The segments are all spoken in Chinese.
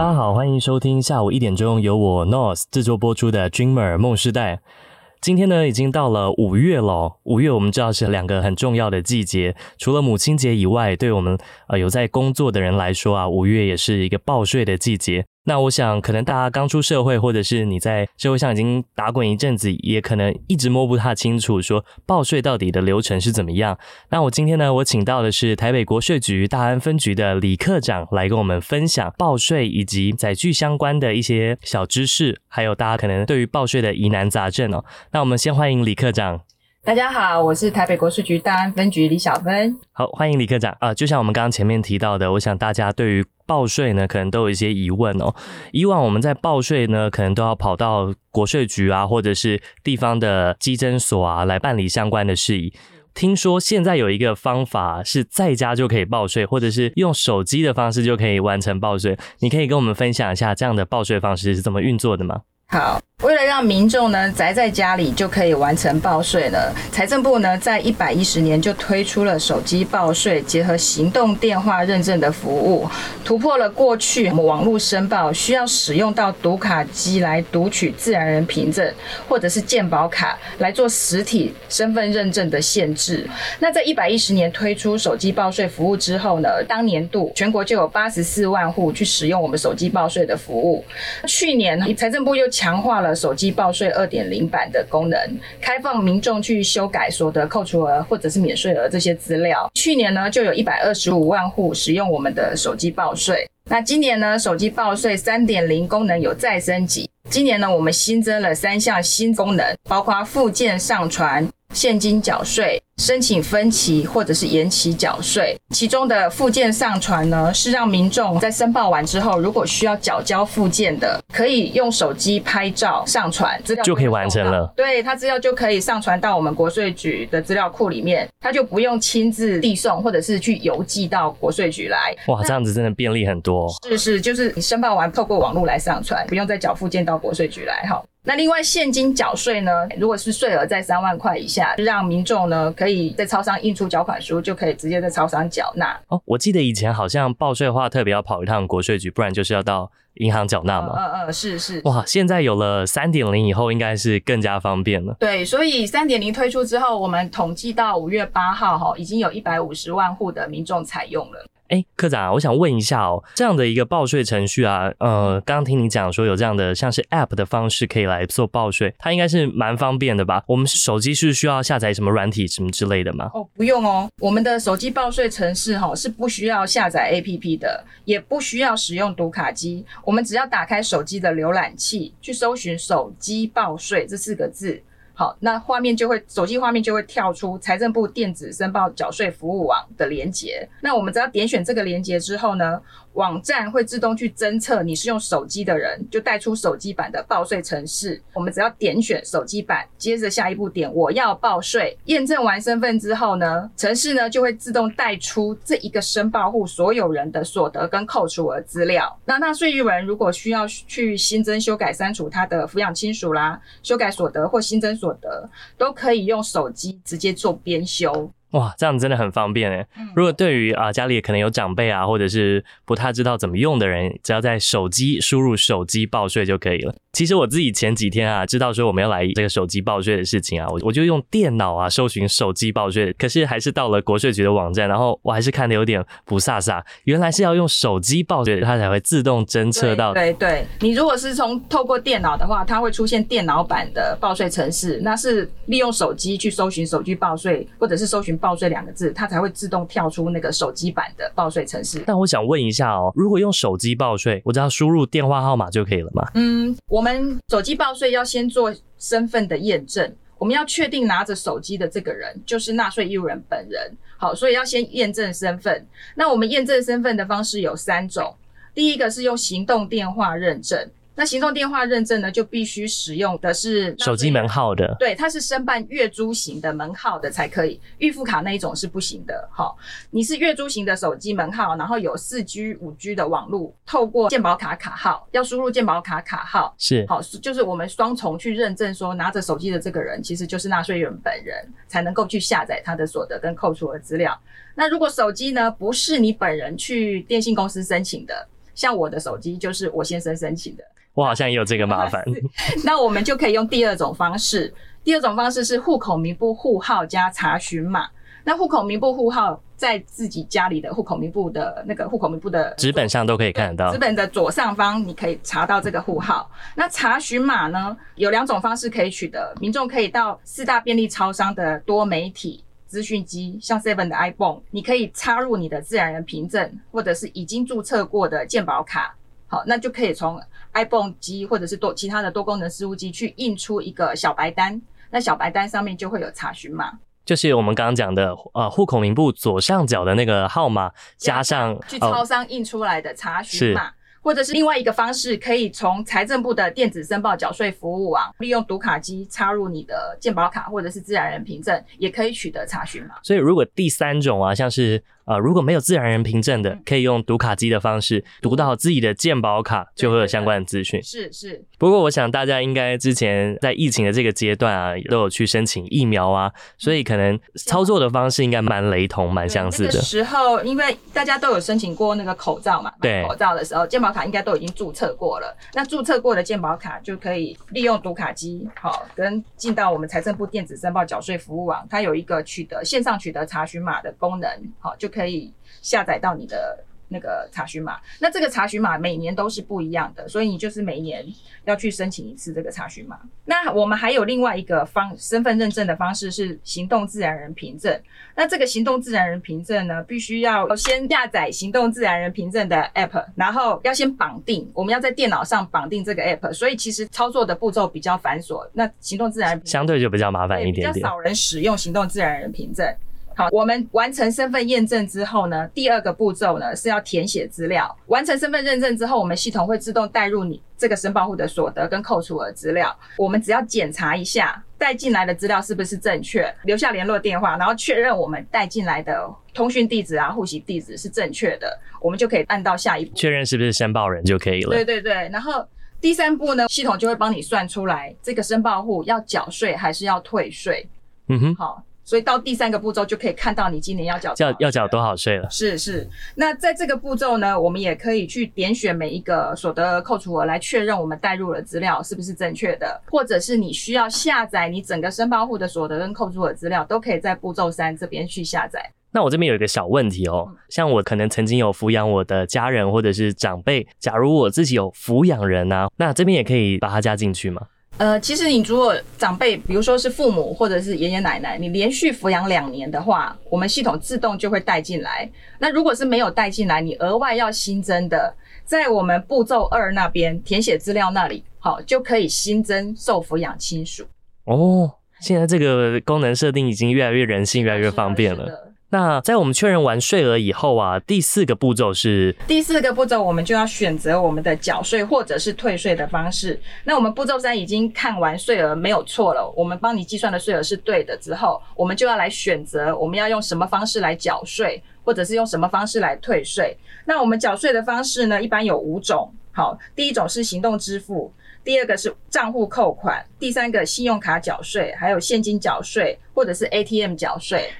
大家好，欢迎收听下午一点钟由我 North 制作播出的《Dreamer 梦时代》。今天呢，已经到了五月了。五月我们知道是两个很重要的季节，除了母亲节以外，对我们呃有在工作的人来说啊，五月也是一个报税的季节。那我想，可能大家刚出社会，或者是你在社会上已经打滚一阵子，也可能一直摸不太清楚，说报税到底的流程是怎么样。那我今天呢，我请到的是台北国税局大安分局的李科长来跟我们分享报税以及载具相关的一些小知识，还有大家可能对于报税的疑难杂症哦。那我们先欢迎李科长。大家好，我是台北国税局大安分局李小芬。好，欢迎李科长啊、呃！就像我们刚刚前面提到的，我想大家对于报税呢，可能都有一些疑问哦。以往我们在报税呢，可能都要跑到国税局啊，或者是地方的稽征所啊，来办理相关的事宜。听说现在有一个方法是在家就可以报税，或者是用手机的方式就可以完成报税。你可以跟我们分享一下这样的报税方式是怎么运作的吗？好。为了让民众呢宅在家里就可以完成报税呢，财政部呢在一百一十年就推出了手机报税结合行动电话认证的服务，突破了过去我们网络申报需要使用到读卡机来读取自然人凭证或者是健保卡来做实体身份认证的限制。那在一百一十年推出手机报税服务之后呢，当年度全国就有八十四万户去使用我们手机报税的服务。去年财政部又强化了。手机报税二点零版的功能，开放民众去修改所得扣除额或者是免税额这些资料。去年呢，就有一百二十五万户使用我们的手机报税。那今年呢，手机报税三点零功能有再升级。今年呢，我们新增了三项新功能，包括附件上传、现金缴税。申请分期或者是延期缴税，其中的附件上传呢，是让民众在申报完之后，如果需要缴交附件的，可以用手机拍照上传资料就可以完成了。对，他资料就可以上传到我们国税局的资料库里面，他就不用亲自递送或者是去邮寄到国税局来。哇，这样子真的便利很多。是是，就是你申报完透过网络来上传，不用再缴附件到国税局来哈。那另外现金缴税呢，如果是税额在三万块以下，让民众呢可以。在超商印出缴款书，就可以直接在超商缴纳。哦，我记得以前好像报税的话，特别要跑一趟国税局，不然就是要到银行缴纳嘛。嗯嗯，是是。哇，现在有了三点零以后，应该是更加方便了。对，所以三点零推出之后，我们统计到五月八号哈，已经有一百五十万户的民众采用了。哎，科长，我想问一下哦，这样的一个报税程序啊，呃，刚刚听你讲说有这样的像是 App 的方式可以来做报税，它应该是蛮方便的吧？我们手机是需要下载什么软体什么之类的吗？哦，不用哦，我们的手机报税程式哈是不需要下载 APP 的，也不需要使用读卡机，我们只要打开手机的浏览器去搜寻“手机报税”这四个字。好，那画面就会，手机画面就会跳出财政部电子申报缴税服务网的连接。那我们只要点选这个连接之后呢，网站会自动去侦测你是用手机的人，就带出手机版的报税程式。我们只要点选手机版，接着下一步点我要报税，验证完身份之后呢，程式呢就会自动带出这一个申报户所有人的所得跟扣除额资料。那纳税义务人如果需要去新增、修改、删除他的抚养亲属啦，修改所得或新增所得，都可以用手机直接做编修。哇，这样真的很方便诶。如果对于啊家里可能有长辈啊，或者是不太知道怎么用的人，只要在手机输入手机报税就可以了。其实我自己前几天啊，知道说我们要来这个手机报税的事情啊，我我就用电脑啊搜寻手机报税，可是还是到了国税局的网站，然后我还是看的有点不飒飒，原来是要用手机报税，它才会自动侦测到。对对，你如果是从透过电脑的话，它会出现电脑版的报税程式，那是利用手机去搜寻手机报税，或者是搜寻报税两个字，它才会自动跳出那个手机版的报税程式。但我想问一下哦，如果用手机报税，我只要输入电话号码就可以了吗？嗯，我。我们手机报税要先做身份的验证，我们要确定拿着手机的这个人就是纳税义务人本人。好，所以要先验证身份。那我们验证身份的方式有三种，第一个是用行动电话认证，那行动电话认证呢，就必须使用的是手机门号的，对，它是申办月租型的门号的才可以，预付卡那一种是不行的。好，你是月租型的手机门号，然后有四 G、五 G 的网络，透过健保卡卡号，要输入健保卡卡号，是好，就是我们双重去认证，说拿着手机的这个人其实就是纳税人本人，才能够去下载他的所得跟扣除的资料。那如果手机呢，不是你本人去电信公司申请的，像我的手机就是我先生申请的，我好像也有这个麻烦。那我们就可以用第二种方式，第二种方式是户口名簿户号加查询码。那户口名簿户号在自己家里的户口名簿的那个户口名簿的纸本上都可以看得到，纸本的左上方你可以查到这个户号。那查询码呢，有两种方式可以取得，民众可以到四大便利超商的多媒体。资讯机像 Seven 的 ibon，你可以插入你的自然人凭证，或者是已经注册过的健保卡，好，那就可以从 ibon 机或者是多其他的多功能事务机去印出一个小白单，那小白单上面就会有查询码，就是我们刚刚讲的呃户口名簿左上角的那个号码加上去超商印出来的查询码。哦或者是另外一个方式，可以从财政部的电子申报缴税服务网，利用读卡机插入你的健保卡或者是自然人凭证，也可以取得查询码。所以，如果第三种啊，像是。啊、呃，如果没有自然人凭证的，可以用读卡机的方式读到自己的健保卡，就会有相关的资讯。是是。不过，我想大家应该之前在疫情的这个阶段啊，都有去申请疫苗啊，所以可能操作的方式应该蛮雷同、蛮相似的。那个时候，因为大家都有申请过那个口罩嘛，对，口罩的时候，健保卡应该都已经注册过了。那注册过的健保卡就可以利用读卡机，好，跟进到我们财政部电子申报缴税服务网，它有一个取得线上取得查询码的功能，好，就可以。下载到你的那个查询码，那这个查询码每年都是不一样的，所以你就是每年要去申请一次这个查询码。那我们还有另外一个方身份认证的方式是行动自然人凭证。那这个行动自然人凭证呢，必须要先下载行动自然人凭证的 App，然后要先绑定，我们要在电脑上绑定这个 App，所以其实操作的步骤比较繁琐。那行动自然相对就比较麻烦一点点，比较少人使用行动自然人凭证。好，我们完成身份验证之后呢，第二个步骤呢是要填写资料。完成身份认证之后，我们系统会自动带入你这个申报户的所得跟扣除额资料。我们只要检查一下带进来的资料是不是正确，留下联络电话，然后确认我们带进来的通讯地址啊、户籍地址是正确的，我们就可以按到下一步，确认是不是申报人就可以了。对对对，然后第三步呢，系统就会帮你算出来这个申报户要缴税还是要退税。嗯哼，好。所以到第三个步骤就可以看到你今年要缴要要缴多少税了。是是，那在这个步骤呢，我们也可以去点选每一个所得扣除额来确认我们带入的资料是不是正确的，或者是你需要下载你整个申报户的所得跟扣除额资料，都可以在步骤三这边去下载。那我这边有一个小问题哦，像我可能曾经有抚养我的家人或者是长辈，假如我自己有抚养人啊，那这边也可以把它加进去吗？呃，其实你如果长辈，比如说是父母或者是爷爷奶奶，你连续抚养两年的话，我们系统自动就会带进来。那如果是没有带进来，你额外要新增的，在我们步骤二那边填写资料那里，好，就可以新增受抚养亲属。哦，现在这个功能设定已经越来越人性，越来越方便了。那在我们确认完税额以后啊，第四个步骤是第四个步骤，我们就要选择我们的缴税或者是退税的方式。那我们步骤三已经看完税额没有错了，我们帮你计算的税额是对的之后，我们就要来选择我们要用什么方式来缴税，或者是用什么方式来退税。那我们缴税的方式呢，一般有五种。好，第一种是行动支付，第二个是账户扣款，第三个信用卡缴税，还有现金缴税或者是 ATM 缴税。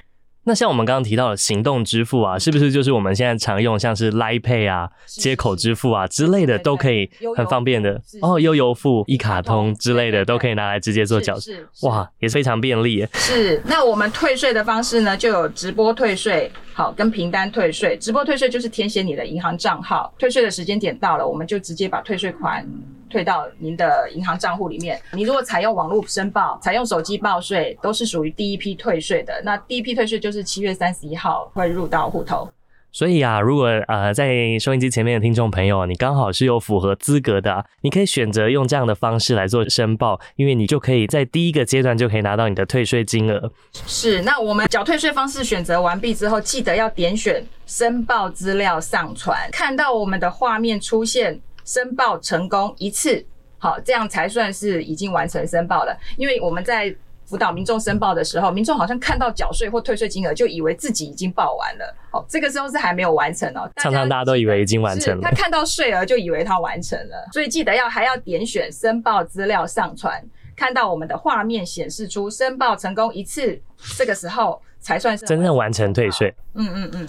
那像我们刚刚提到的行动支付啊，是不是就是我们现在常用像是 Line Pay 啊、接口支付啊之类的，都可以很方便的哦，悠游付、一卡通之类的都可以拿来直接做缴税，哇，也是非常便利。是，那我们退税的方式呢，就有直播退税，好，跟凭单退税。直播退税就是填写你的银行账号，退税的时间点到了，我们就直接把退税款。退到您的银行账户里面。你如果采用网络申报，采用手机报税，都是属于第一批退税的。那第一批退税就是七月三十一号会入到户头。所以啊，如果呃在收音机前面的听众朋友，你刚好是有符合资格的，你可以选择用这样的方式来做申报，因为你就可以在第一个阶段就可以拿到你的退税金额。是，那我们缴退税方式选择完毕之后，记得要点选申报资料上传，看到我们的画面出现。申报成功一次好，这样才算是已经完成申报了。因为我们在辅导民众申报的时候，民众好像看到缴税或退税金额，就以为自己已经报完了。哦，这个时候是还没有完成哦。常常大家都以为已经完成了，他看到税额就以为他完成了，所以记得要还要点选申报资料上传，看到我们的画面显示出申报成功一次，这个时候才算是真正完成退税。嗯嗯嗯。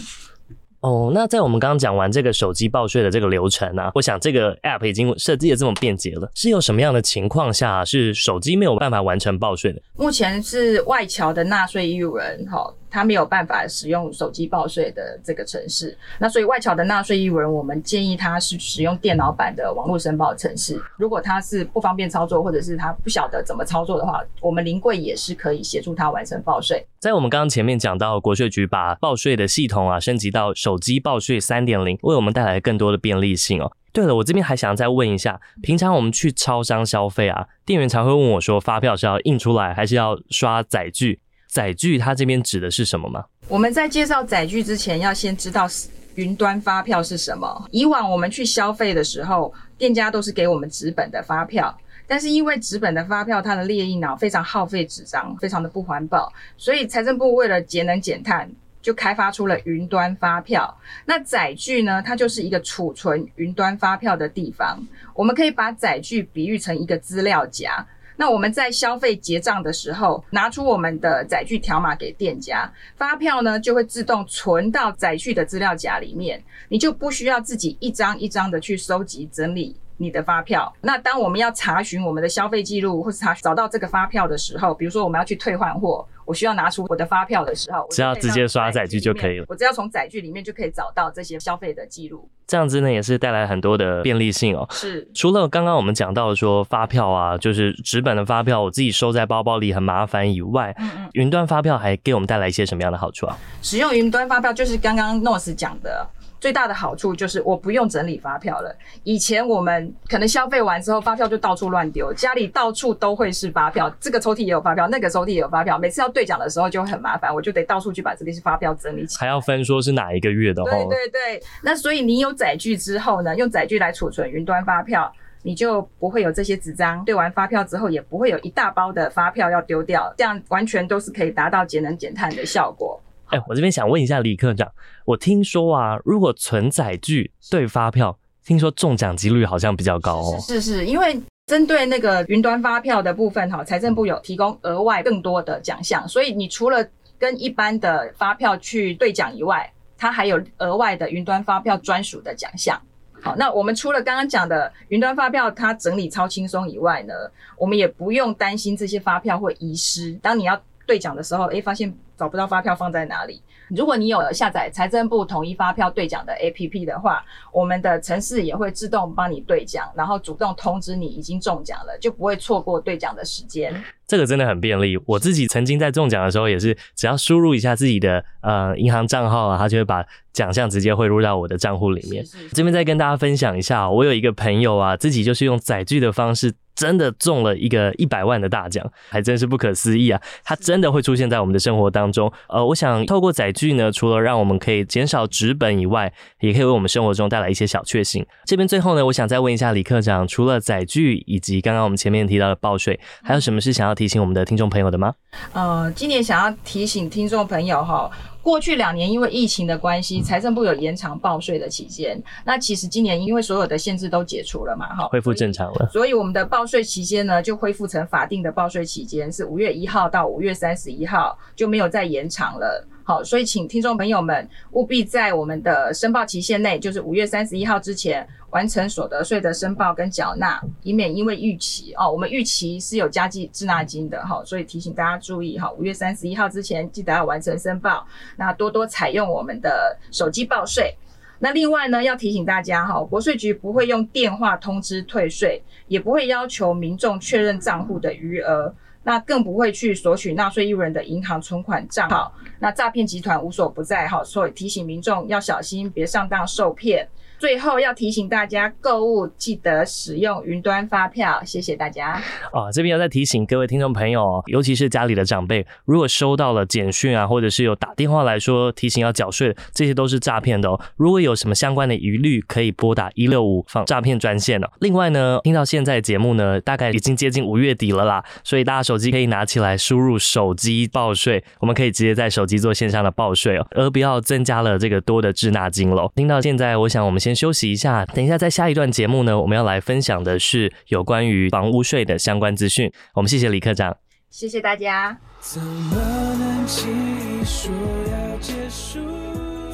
哦，那在我们刚刚讲完这个手机报税的这个流程呢，我想这个 App 已经设计的这么便捷了，是有什么样的情况下是手机没有办法完成报税的？目前是外侨的纳税义务人，哈。他没有办法使用手机报税的这个城市，那所以外侨的纳税义务人，我们建议他是使用电脑版的网络申报程式。如果他是不方便操作，或者是他不晓得怎么操作的话，我们临柜也是可以协助他完成报税。在我们刚刚前面讲到，国税局把报税的系统啊升级到手机报税三点零，为我们带来更多的便利性哦。对了，我这边还想再问一下，平常我们去超商消费啊，店员常会问我说，发票是要印出来，还是要刷载具？载具，它这边指的是什么吗？我们在介绍载具之前，要先知道云端发票是什么。以往我们去消费的时候，店家都是给我们纸本的发票，但是因为纸本的发票它的列印脑非常耗费纸张，非常的不环保，所以财政部为了节能减碳，就开发出了云端发票。那载具呢，它就是一个储存云端发票的地方。我们可以把载具比喻成一个资料夹。那我们在消费结账的时候，拿出我们的载具条码给店家，发票呢就会自动存到载具的资料夹里面，你就不需要自己一张一张的去收集整理你的发票。那当我们要查询我们的消费记录，或是查找到这个发票的时候，比如说我们要去退换货。我需要拿出我的发票的时候，只要直接刷载具就可以了。我只要从载具里面就可以找到这些消费的记录。这样子呢，也是带来很多的便利性哦。是，除了刚刚我们讲到的说发票啊，就是纸本的发票，我自己收在包包里很麻烦以外，嗯嗯，云端发票还给我们带来一些什么样的好处啊？使用云端发票就是刚刚 Norris 讲的。最大的好处就是我不用整理发票了。以前我们可能消费完之后，发票就到处乱丢，家里到处都会是发票，这个抽屉也有发票，那个抽屉也有发票，每次要兑奖的时候就很麻烦，我就得到处去把这些发票整理起来，还要分说是哪一个月的。对对对，那所以你有载具之后呢，用载具来储存云端发票，你就不会有这些纸张，兑完发票之后也不会有一大包的发票要丢掉，这样完全都是可以达到节能减碳的效果。哎、我这边想问一下李科长，我听说啊，如果存载具兑发票，听说中奖几率好像比较高哦。是是是，因为针对那个云端发票的部分哈，财政部有提供额外更多的奖项，所以你除了跟一般的发票去兑奖以外，它还有额外的云端发票专属的奖项。好，那我们除了刚刚讲的云端发票它整理超轻松以外呢，我们也不用担心这些发票会遗失。当你要兑奖的时候，哎、欸，发现找不到发票放在哪里。如果你有下载财政部统一发票兑奖的 APP 的话，我们的城市也会自动帮你兑奖，然后主动通知你已经中奖了，就不会错过兑奖的时间。这个真的很便利。我自己曾经在中奖的时候，也是只要输入一下自己的呃银行账号啊，它就会把奖项直接汇入到我的账户里面。是是是。这边再跟大家分享一下，我有一个朋友啊，自己就是用载具的方式。真的中了一个一百万的大奖，还真是不可思议啊！它真的会出现在我们的生活当中。呃，我想透过载具呢，除了让我们可以减少纸本以外，也可以为我们生活中带来一些小确幸。这边最后呢，我想再问一下李科长，除了载具以及刚刚我们前面提到的报税，还有什么是想要提醒我们的听众朋友的吗？呃，今年想要提醒听众朋友哈。过去两年因为疫情的关系，财政部有延长报税的期间。那其实今年因为所有的限制都解除了嘛，哈，恢复正常了。所以我们的报税期间呢，就恢复成法定的报税期间，是五月一号到五月三十一号，就没有再延长了。好，所以请听众朋友们务必在我们的申报期限内，就是五月三十一号之前完成所得税的申报跟缴纳，以免因为逾期哦，我们逾期是有加计滞纳金的哈，所以提醒大家注意哈，五月三十一号之前记得要完成申报，那多多采用我们的手机报税。那另外呢，要提醒大家哈，国税局不会用电话通知退税，也不会要求民众确认账户的余额。那更不会去索取纳税义务人的银行存款账号。那诈骗集团无所不在哈，所以提醒民众要小心，别上当受骗。最后要提醒大家，购物记得使用云端发票，谢谢大家。哦，这边要再提醒各位听众朋友，尤其是家里的长辈，如果收到了简讯啊，或者是有打电话来说提醒要缴税，这些都是诈骗的哦。如果有什么相关的疑虑，可以拨打一六五防诈骗专线哦。另外呢，听到现在节目呢，大概已经接近五月底了啦，所以大家手机可以拿起来输入手机报税，我们可以直接在手机做线上的报税哦，而不要增加了这个多的滞纳金喽。听到现在，我想我们先。休息一下，等一下，在下一段节目呢，我们要来分享的是有关于房屋税的相关资讯。我们谢谢李科长，谢谢大家。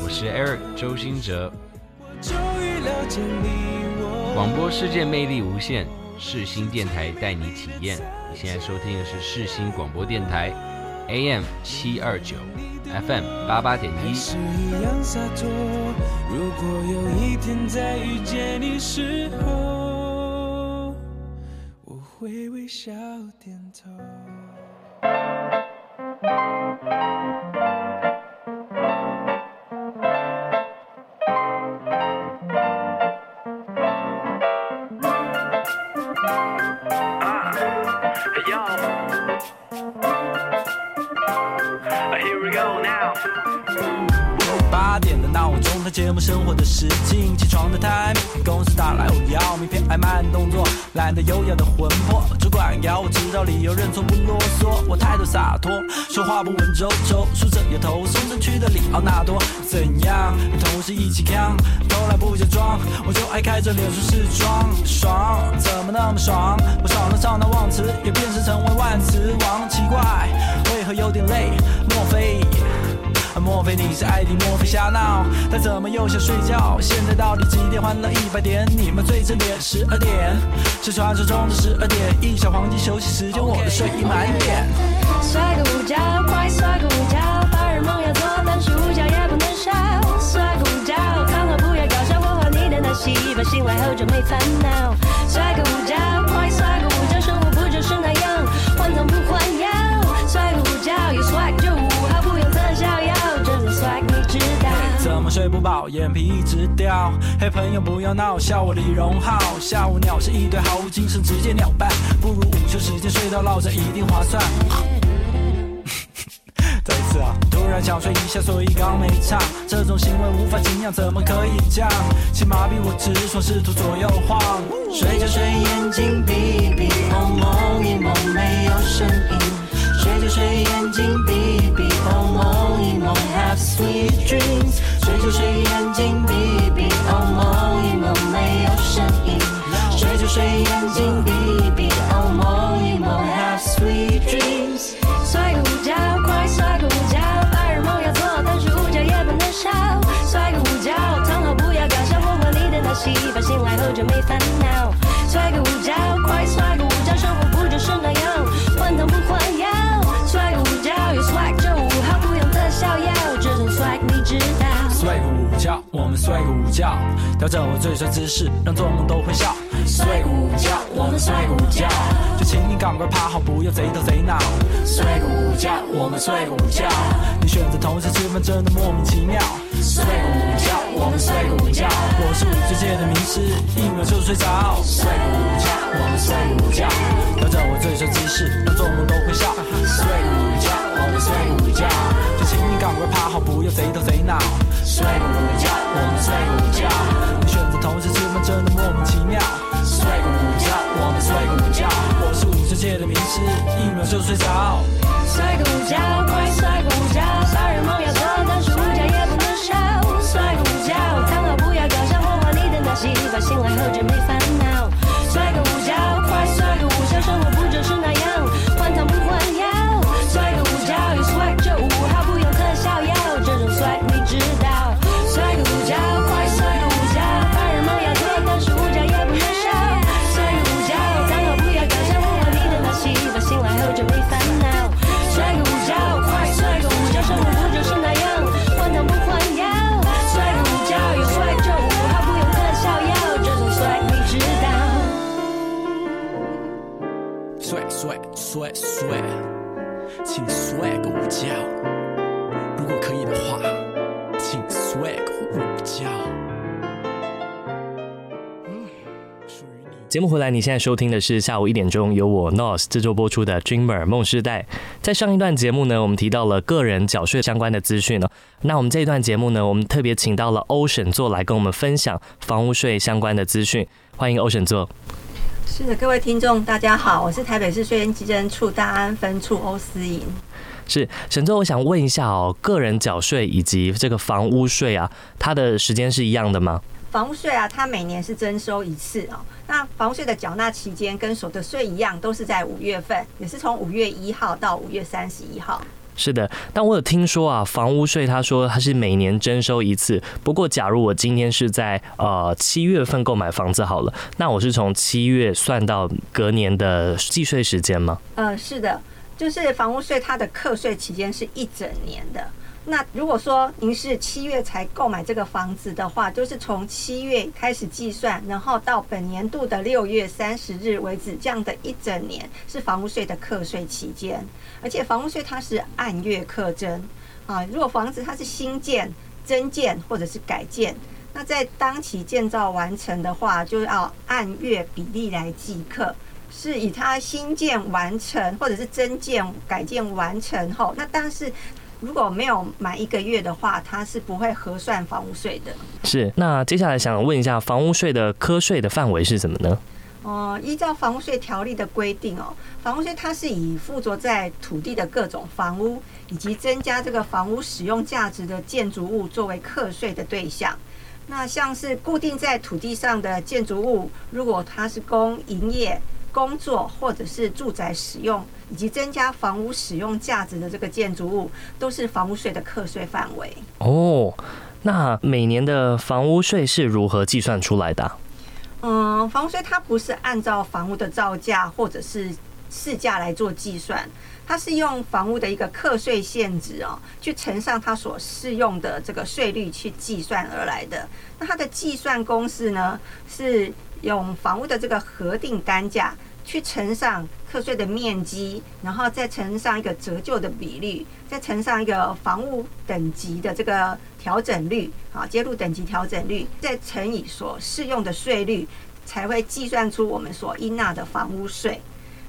我是 Eric 周兴哲。广播世界魅力无限，世新电台带你体验。你现在收听的是世新广播电台，AM 七二九。FM 八八点一。是一样洒脱如果有一天再遇见你时候，我会微笑点头。节目生活的时间，起床的 time，公司打来我要名片，爱慢动作，懒得优雅的魂魄。主管要我知道理由，认错不啰嗦。我态度洒脱，说话不文绉绉，梳着油头，送上去的里奥纳多。怎样？与同事一起扛，从来不假装，我就爱开着脸说是装爽，怎么那么爽？我少能上到忘词，也变身成为万词王，奇怪，为何有点累？莫非？莫非你是爱听？莫非瞎闹？他怎么又想睡觉？现在到底几点？欢乐一百点，你们最正点十二点，是传说中的十二点，一小黄金休息时间，我的睡意满点。睡个午觉，快睡个午觉，白日梦要做，但是午觉也不能少。睡个午觉，苍老不要搞笑，我和你的那戏，把醒来后就没烦恼。睡个午觉，不饱，眼皮一直掉？嘿，朋友不要闹，笑我李荣浩。下午鸟是一堆毫无精神，直接鸟伴，不如午休时间睡到落枕，一定划算。再一次啊，突然想睡一下，所以刚没唱。这种行为无法敬仰，怎么可以这样？请麻痹我直爽，试图左右晃。睡着睡，眼睛闭闭，哦，梦一梦，没有声音。睡就睡，眼睛闭闭，哦，梦一梦，Have sweet dreams。睡就睡，眼睛闭闭，哦，梦一梦，没有声音。睡就睡，眼睛闭闭，哦，梦一梦，Have sweet dreams。睡个午觉，快睡个午觉，白日梦要做，但是午觉也不能少。睡个午觉，躺好不要搞笑，破坏你的脑细胞，醒来后就没烦恼。睡个午觉，快觉，调整我最帅姿势，让做梦都会笑。睡个午觉，我们睡个午觉，就请你赶快趴好，不要贼头贼脑。睡个午觉，我们睡个午觉，你选择同时吃饭真的莫名其妙。睡个午觉，我们睡个午觉，我是五岁界的名师，一秒就睡着。睡个午觉，我们睡个午觉，调整我最帅姿势，让做梦都会笑。睡个午觉，我们睡个午觉，就请你赶快趴好，不要贼头贼脑。睡个午觉，我们睡个午觉，你选择同时吃饭真的莫名其妙。睡个午觉，我们睡个午觉，我是五岁界的名师，一秒就睡着。睡个午觉，快睡个午觉，白日梦要做，但是午觉也不能少。睡个午觉，躺好不要搞笑，破坏你的脑细胞，醒来后就没烦节目回来，你现在收听的是下午一点钟由我 NOS 制作播出的《Dreamer 梦世代》。在上一段节目呢，我们提到了个人缴税相关的资讯呢。那我们这一段节目呢，我们特别请到了 Ocean 做来跟我们分享房屋税相关的资讯。欢迎 Ocean 做。是的，各位听众，大家好，我是台北市税捐稽征处大安分处欧思颖。是沈座，我想问一下哦，个人缴税以及这个房屋税啊，它的时间是一样的吗？房屋税啊，它每年是征收一次哦。那房屋税的缴纳期间跟所得税一样，都是在五月份，也是从五月一号到五月三十一号。是的，但我有听说啊，房屋税他说他是每年征收一次。不过，假如我今天是在呃七月份购买房子好了，那我是从七月算到隔年的计税时间吗？呃，是的，就是房屋税它的课税期间是一整年的。那如果说您是七月才购买这个房子的话，就是从七月开始计算，然后到本年度的六月三十日为止，这样的一整年是房屋税的课税期间。而且房屋税它是按月课征啊，如果房子它是新建、增建或者是改建，那在当期建造完成的话，就要按月比例来计课，是以它新建完成或者是增建、改建完成后，那但是。如果没有满一个月的话，它是不会核算房屋税的。是，那接下来想问一下，房屋税的科税的范围是什么呢？哦、呃，依照房屋税条例的规定哦，房屋税它是以附着在土地的各种房屋以及增加这个房屋使用价值的建筑物作为课税的对象。那像是固定在土地上的建筑物，如果它是供营业。工作或者是住宅使用，以及增加房屋使用价值的这个建筑物，都是房屋税的课税范围。哦，那每年的房屋税是如何计算出来的？嗯，房屋税它不是按照房屋的造价或者是市价来做计算，它是用房屋的一个课税限值哦，去乘上它所适用的这个税率去计算而来的。那它的计算公式呢是？用房屋的这个核定单价去乘上课税的面积，然后再乘上一个折旧的比率，再乘上一个房屋等级的这个调整率，啊，揭露等级调整率，再乘以所适用的税率，才会计算出我们所应纳的房屋税。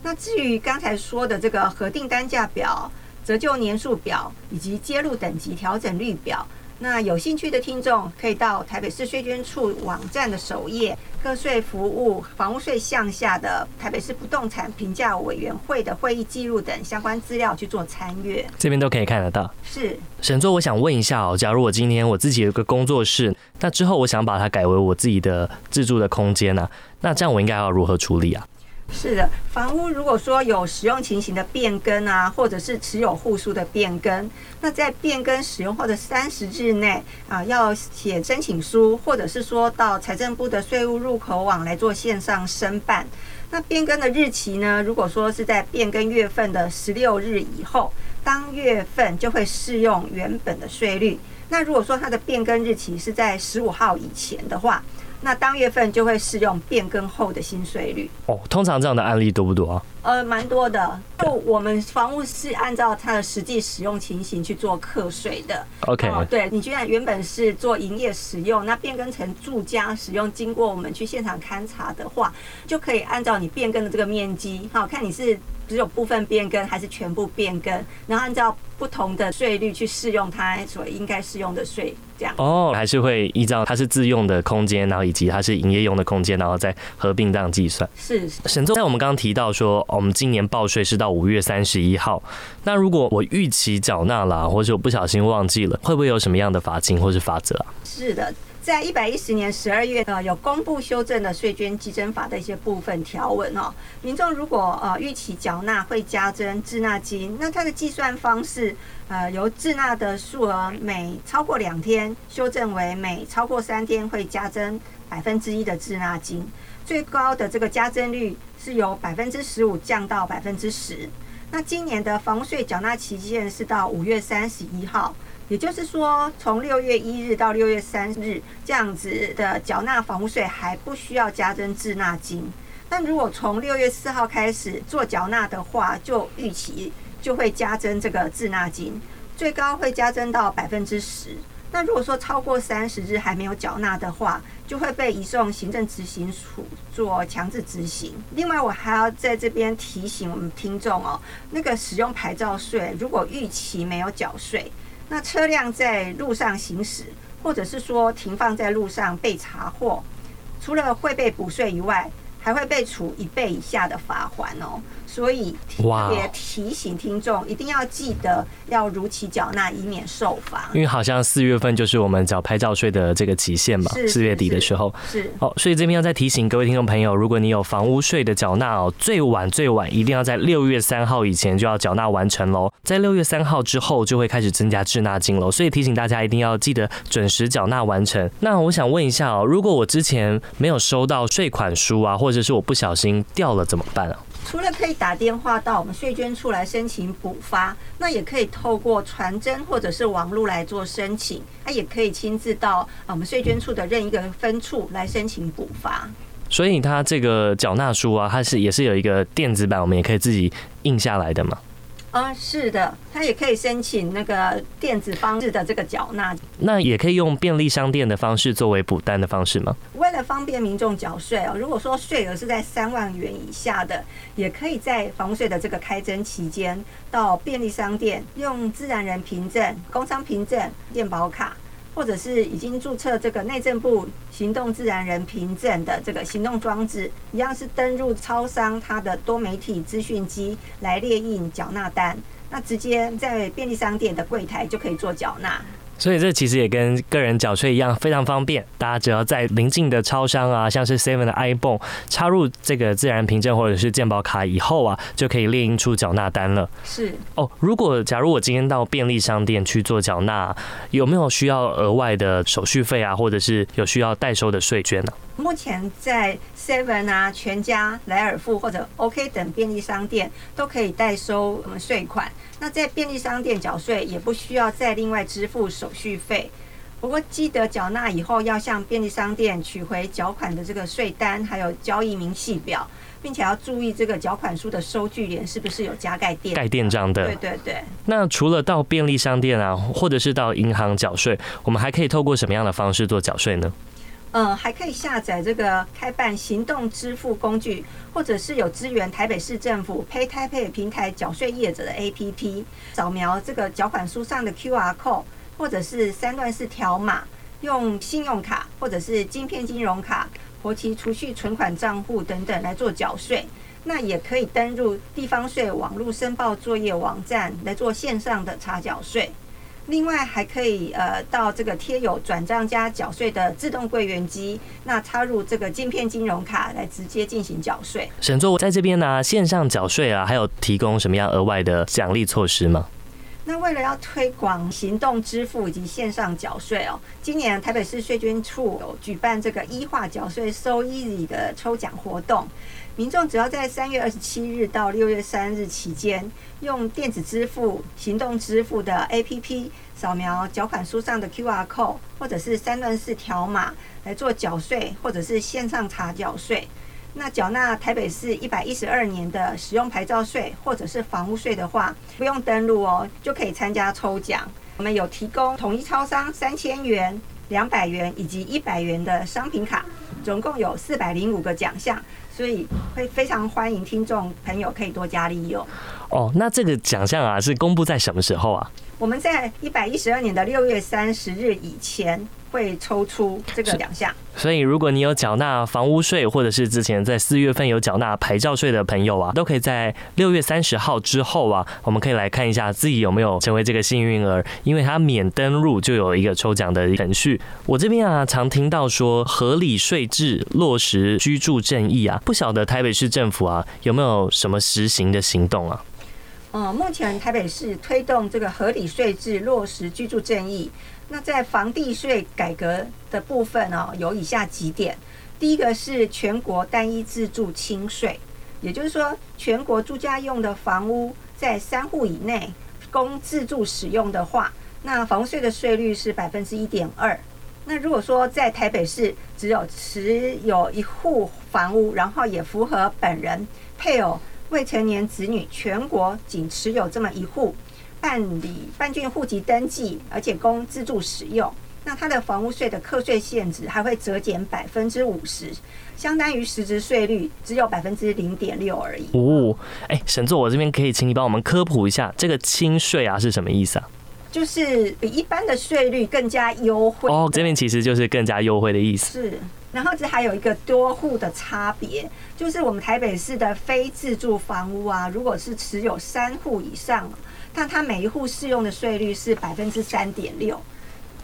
那至于刚才说的这个核定单价表、折旧年数表以及揭露等级调整率表。那有兴趣的听众可以到台北市税捐处网站的首页，课税服务房屋税项下的台北市不动产评价委员会的会议记录等相关资料去做参阅，这边都可以看得到。是沈座，我想问一下哦，假如我今天我自己有个工作室，那之后我想把它改为我自己的自住的空间呢、啊，那这样我应该要如何处理啊？是的，房屋如果说有使用情形的变更啊，或者是持有户数的变更，那在变更使用后的三十日内啊，要写申请书，或者是说到财政部的税务入口网来做线上申办。那变更的日期呢，如果说是在变更月份的十六日以后，当月份就会适用原本的税率。那如果说它的变更日期是在十五号以前的话，那当月份就会适用变更后的新税率哦。通常这样的案例多不多啊？呃，蛮多的。就我们房屋是按照它的实际使用情形去做课税的。OK，哦，对，你居然原本是做营业使用，那变更成住家使用，经过我们去现场勘查的话，就可以按照你变更的这个面积，好，看你是只有部分变更还是全部变更，然后按照不同的税率去适用它所应该适用的税。这样哦，还是会依照它是自用的空间，然后以及它是营业用的空间，然后再合并这样计算。是沈总，在我们刚刚提到说，我们今年报税是到五月三十一号。那如果我逾期缴纳了，或者我不小心忘记了，会不会有什么样的罚金或是罚则啊？是的。在一百一十年十二月，呃，有公布修正的税捐稽征法的一些部分条文哦。民众如果呃逾期缴纳，会加征滞纳金。那它的计算方式，呃，由滞纳的数额每超过两天，修正为每超过三天会加征百分之一的滞纳金。最高的这个加征率是由百分之十五降到百分之十。那今年的房屋税缴纳期限是到五月三十一号。也就是说，从六月一日到六月三日这样子的缴纳房屋税还不需要加征滞纳金。但如果从六月四号开始做缴纳的话，就逾期就会加征这个滞纳金，最高会加征到百分之十。那如果说超过三十日还没有缴纳的话，就会被移送行政执行署做强制执行。另外，我还要在这边提醒我们听众哦，那个使用牌照税，如果逾期没有缴税，那车辆在路上行驶，或者是说停放在路上被查获，除了会被补税以外，还会被处一倍以下的罚款哦。所以特别提醒听众，一定要记得要如期缴纳，以免受罚。因为好像四月份就是我们缴拍照税的这个期限嘛，四月底的时候。是。哦，所以这边要再提醒各位听众朋友，如果你有房屋税的缴纳哦，最晚最晚一定要在六月三号以前就要缴纳完成喽。在六月三号之后就会开始增加滞纳金喽，所以提醒大家一定要记得准时缴纳完成。那我想问一下哦，如果我之前没有收到税款书啊，或者是我不小心掉了怎么办啊？除了可以打电话到我们税捐处来申请补发，那也可以透过传真或者是网络来做申请，那也可以亲自到我们税捐处的任一个分处来申请补发。所以它这个缴纳书啊，它是也是有一个电子版，我们也可以自己印下来的嘛。嗯，是的，他也可以申请那个电子方式的这个缴纳。那也可以用便利商店的方式作为补单的方式吗？为了方便民众缴税哦，如果说税额是在三万元以下的，也可以在房屋税的这个开征期间，到便利商店用自然人凭证、工商凭证、健保卡。或者是已经注册这个内政部行动自然人凭证的这个行动装置，一样是登入超商它的多媒体资讯机来列印缴纳单，那直接在便利商店的柜台就可以做缴纳。所以这其实也跟个人缴税一样，非常方便。大家只要在邻近的超商啊，像是 Seven 的 ibon 插入这个自然凭证或者是健保卡以后啊，就可以列印出缴纳单了。是哦，如果假如我今天到便利商店去做缴纳，有没有需要额外的手续费啊，或者是有需要代收的税捐呢？目前在 Seven 啊、全家、莱尔富或者 OK 等便利商店都可以代收我们税款。那在便利商店缴税也不需要再另外支付手续费。不过记得缴纳以后要向便利商店取回缴款的这个税单，还有交易明细表，并且要注意这个缴款书的收据联是不是有加盖店、盖店章的。对对对。那除了到便利商店啊，或者是到银行缴税，我们还可以透过什么样的方式做缴税呢？嗯，还可以下载这个开办行动支付工具，或者是有支援台北市政府 PayTaipei 平台缴税业者的 APP，扫描这个缴款书上的 QR code，或者是三段式条码，用信用卡或者是金片金融卡、活期储蓄存款账户等等来做缴税。那也可以登入地方税网络申报作业网站来做线上的查缴税。另外还可以呃到这个贴有转账加缴税的自动柜员机，那插入这个晶片金融卡来直接进行缴税。沈作在这边呢、啊，线上缴税啊，还有提供什么样额外的奖励措施吗？那为了要推广行动支付以及线上缴税哦，今年台北市税捐处有举办这个一化缴税 So Easy 的抽奖活动。民众只要在三月二十七日到六月三日期间，用电子支付、行动支付的 APP 扫描缴款书上的 QR code，或者是三段式条码来做缴税，或者是线上查缴税。那缴纳台北市一百一十二年的使用牌照税或者是房屋税的话，不用登录哦，就可以参加抽奖。我们有提供统一超商三千元、两百元以及一百元的商品卡，总共有四百零五个奖项。所以会非常欢迎听众朋友可以多加利用。哦，那这个奖项啊是公布在什么时候啊？我们在一百一十二年的六月三十日以前会抽出这个奖项。所以，如果你有缴纳房屋税，或者是之前在四月份有缴纳牌照税的朋友啊，都可以在六月三十号之后啊，我们可以来看一下自己有没有成为这个幸运儿，因为它免登录就有一个抽奖的程序。我这边啊，常听到说合理税制落实居住正义啊，不晓得台北市政府啊有没有什么实行的行动啊？嗯，目前台北市推动这个合理税制落实居住正义。那在房地税改革的部分哦，有以下几点。第一个是全国单一自住轻税，也就是说，全国住家用的房屋在三户以内供自住使用的话，那房屋税的税率是百分之一点二。那如果说在台北市只有持有一户房屋，然后也符合本人、配偶、未成年子女，全国仅持有这么一户。办理办竣户籍登记，而且供自住使用，那它的房屋税的课税限制还会折减百分之五十，相当于实质税率只有百分之零点六而已。哦，哎，沈座，我这边可以请你帮我们科普一下，这个轻税啊是什么意思啊？就是比一般的税率更加优惠哦，这边其实就是更加优惠的意思。是，然后这还有一个多户的差别，就是我们台北市的非自住房屋啊，如果是持有三户以上，那它每一户适用的税率是百分之三点六。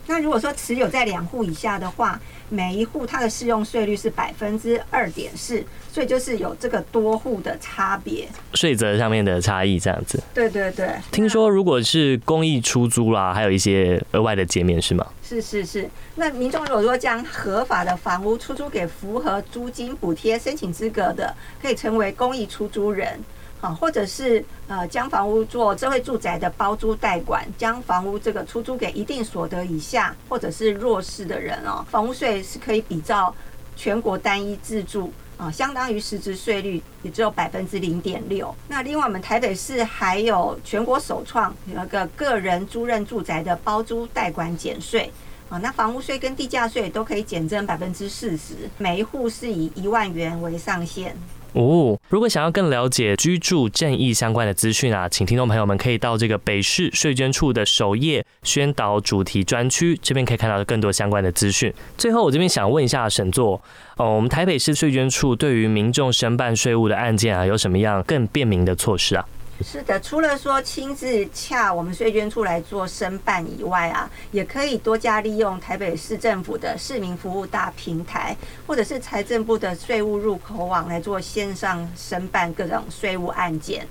那如果说持有在两户以下的话，每一户它的适用税率是百分之二点四，所以就是有这个多户的差别，税则上面的差异这样子。对对对。听说如果是公益出租啦，还有一些额外的减免是吗？是是是。那民众如果说将合法的房屋出租给符合租金补贴申请资格的，可以成为公益出租人。啊，或者是呃，将房屋做智慧住宅的包租代管，将房屋这个出租给一定所得以下或者是弱势的人哦，房屋税是可以比照全国单一自住啊，相当于实质税率也只有百分之零点六。那另外我们台北市还有全国首创有一个个人租赁住宅的包租代管减税啊，那房屋税跟地价税都可以减征百分之四十，每一户是以一万元为上限。哦，如果想要更了解居住正义相关的资讯啊，请听众朋友们可以到这个北市税捐处的首页宣导主题专区，这边可以看到更多相关的资讯。最后，我这边想问一下沈座，哦，我们台北市税捐处对于民众申办税务的案件啊，有什么样更便民的措施啊？是的，除了说亲自洽我们税捐处来做申办以外啊，也可以多加利用台北市政府的市民服务大平台，或者是财政部的税务入口网来做线上申办各种税务案件。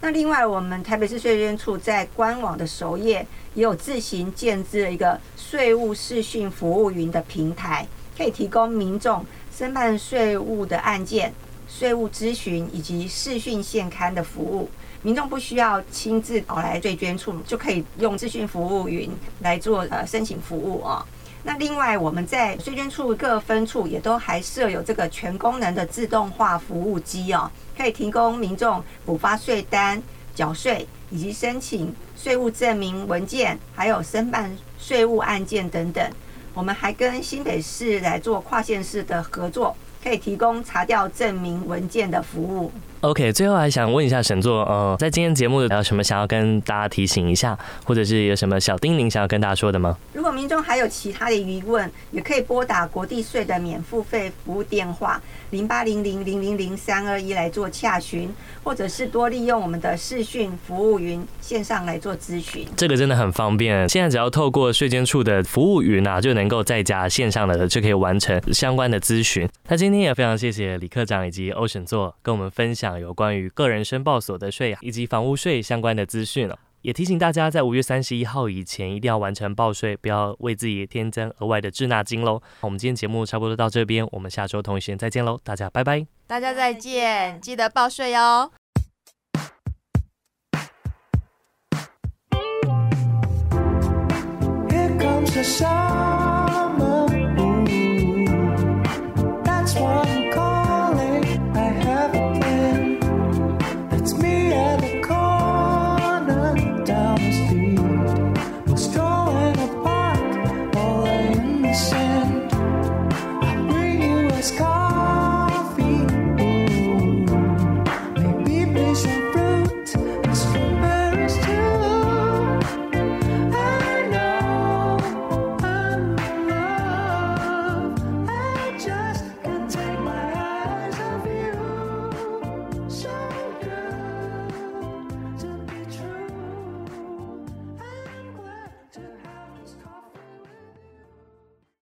那另外，我们台北市税捐处在官网的首页也有自行建置了一个税务视讯服务云的平台，可以提供民众申办税务的案件、税务咨询以及视讯现勘的服务。民众不需要亲自跑来税捐处，就可以用资讯服务云来做呃申请服务啊。那另外，我们在税捐处各分处也都还设有这个全功能的自动化服务机哦，可以提供民众补发税单、缴税以及申请税务证明文件，还有申办税务案件等等。我们还跟新北市来做跨县市的合作。可以提供查调证明文件的服务。OK，最后还想问一下沈座，呃，在今天节目有什么想要跟大家提醒一下，或者是有什么小叮咛想要跟大家说的吗？如果民众还有其他的疑问，也可以拨打国地税的免付费服务电话零八零零零零零三二一来做洽询，或者是多利用我们的视讯服务云线上来做咨询。这个真的很方便，现在只要透过税监处的服务云啊，就能够在家线上的就可以完成相关的咨询。那今天。也非常谢谢李科长以及欧沈座跟我们分享有关于个人申报所得税以及房屋税相关的资讯了。也提醒大家在五月三十一号以前一定要完成报税不要为自己添增额外的滞纳金喽我们今天节目差不多到这边我们下周同一时间再见喽大家拜拜。大家再见记得报税哦。